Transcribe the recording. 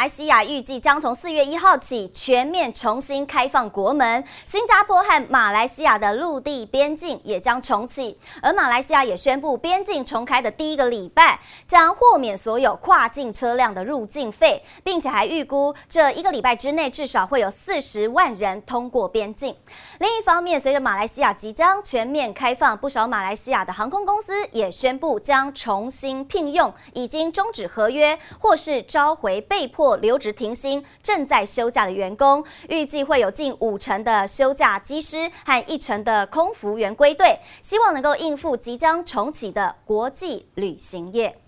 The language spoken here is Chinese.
马来西亚预计将从四月一号起全面重新开放国门，新加坡和马来西亚的陆地边境也将重启。而马来西亚也宣布，边境重开的第一个礼拜将豁免所有跨境车辆的入境费，并且还预估这一个礼拜之内至少会有四十万人通过边境。另一方面，随着马来西亚即将全面开放，不少马来西亚的航空公司也宣布将重新聘用已经终止合约或是召回被迫留职停薪、正在休假的员工，预计会有近五成的休假机师和一成的空服员归队，希望能够应付即将重启的国际旅行业。